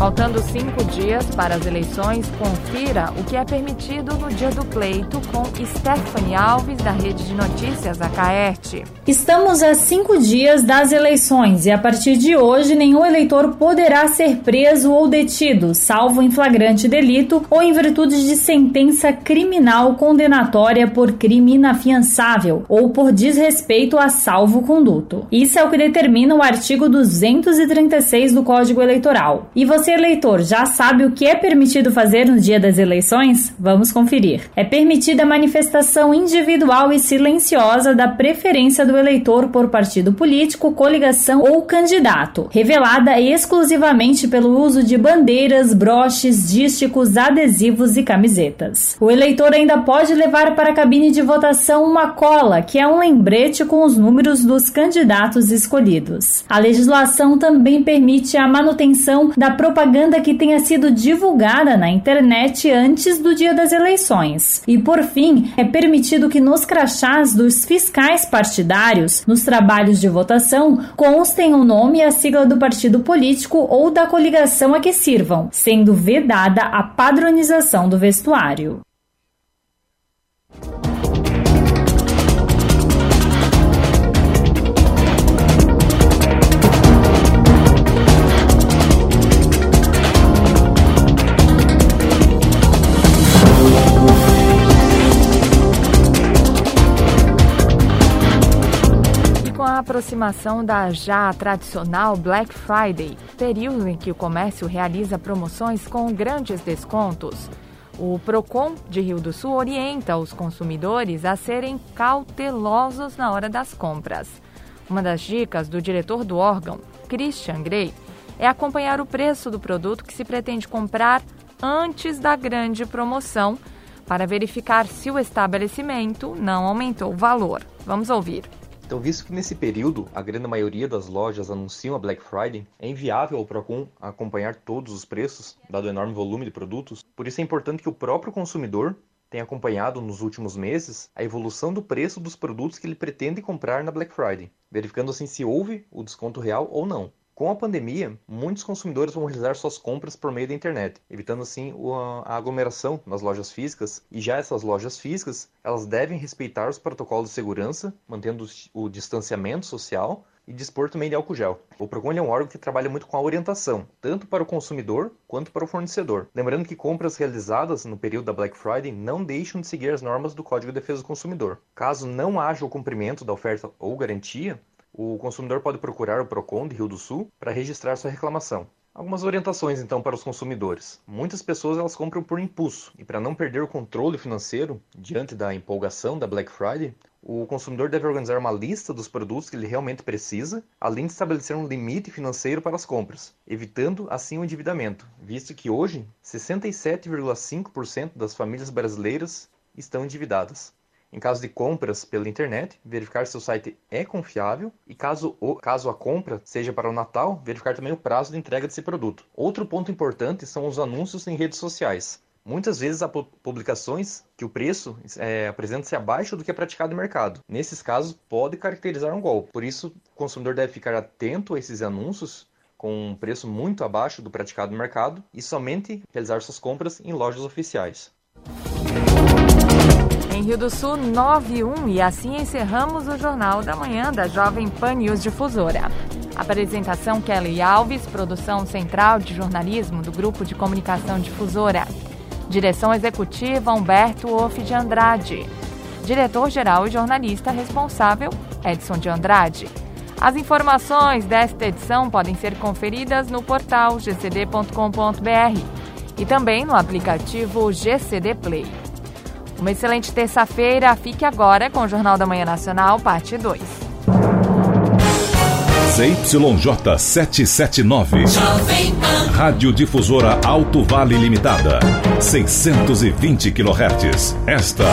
Faltando cinco dias para as eleições, confira o que é permitido no dia do pleito com Stephanie Alves, da Rede de Notícias, a. Estamos a cinco dias das eleições e a partir de hoje nenhum eleitor poderá ser preso ou detido, salvo em flagrante delito ou em virtude de sentença criminal condenatória por crime inafiançável ou por desrespeito a salvo-conduto. Isso é o que determina o artigo 236 do Código Eleitoral. E você, eleitor, já sabe o que é permitido fazer no dia das eleições? Vamos conferir. É permitida a manifestação individual e silenciosa da preferência do eleitor por partido político, coligação ou candidato, revelada exclusivamente pelo uso de bandeiras, broches, dísticos, adesivos e camisetas. O eleitor ainda pode levar para a cabine de votação uma cola, que é um lembrete com os números dos candidatos escolhidos. A legislação também permite a manutenção da propaganda propaganda que tenha sido divulgada na internet antes do dia das eleições. E por fim, é permitido que nos crachás dos fiscais partidários, nos trabalhos de votação, constem o nome e a sigla do partido político ou da coligação a que sirvam, sendo vedada a padronização do vestuário. aproximação da já tradicional Black Friday, período em que o comércio realiza promoções com grandes descontos. O Procon de Rio do Sul orienta os consumidores a serem cautelosos na hora das compras. Uma das dicas do diretor do órgão, Christian Grey, é acompanhar o preço do produto que se pretende comprar antes da grande promoção para verificar se o estabelecimento não aumentou o valor. Vamos ouvir. Então, visto que nesse período a grande maioria das lojas anunciam a Black Friday, é inviável ao Procon acompanhar todos os preços, dado o enorme volume de produtos. Por isso é importante que o próprio consumidor tenha acompanhado nos últimos meses a evolução do preço dos produtos que ele pretende comprar na Black Friday, verificando assim se houve o desconto real ou não. Com a pandemia, muitos consumidores vão realizar suas compras por meio da internet, evitando assim a aglomeração nas lojas físicas. E já essas lojas físicas, elas devem respeitar os protocolos de segurança, mantendo o distanciamento social e dispor também de álcool gel. O Procon é um órgão que trabalha muito com a orientação, tanto para o consumidor quanto para o fornecedor. Lembrando que compras realizadas no período da Black Friday não deixam de seguir as normas do Código de Defesa do Consumidor. Caso não haja o cumprimento da oferta ou garantia, o consumidor pode procurar o Procon de Rio do Sul para registrar sua reclamação. Algumas orientações então para os consumidores. Muitas pessoas elas compram por impulso e para não perder o controle financeiro diante da empolgação da Black Friday, o consumidor deve organizar uma lista dos produtos que ele realmente precisa, além de estabelecer um limite financeiro para as compras, evitando assim o endividamento, visto que hoje 67,5% das famílias brasileiras estão endividadas. Em caso de compras pela internet, verificar se o site é confiável e caso, o, caso a compra seja para o Natal, verificar também o prazo de entrega desse produto. Outro ponto importante são os anúncios em redes sociais. Muitas vezes há publicações que o preço é, apresenta-se abaixo do que é praticado no mercado. Nesses casos, pode caracterizar um golpe. Por isso, o consumidor deve ficar atento a esses anúncios com um preço muito abaixo do praticado no mercado e somente realizar suas compras em lojas oficiais. Em Rio do Sul, 9 1 e assim encerramos o Jornal da Manhã da Jovem Pan News Difusora. Apresentação Kelly Alves, produção central de jornalismo do Grupo de Comunicação Difusora. Direção executiva Humberto Off de Andrade. Diretor-geral e jornalista responsável Edson de Andrade. As informações desta edição podem ser conferidas no portal gcd.com.br e também no aplicativo GCD Play. Uma excelente terça-feira. Fique agora com o Jornal da Manhã Nacional, parte 2. ZYJ 779. Rádio Difusora Alto Vale Limitada. 620 kHz. Esta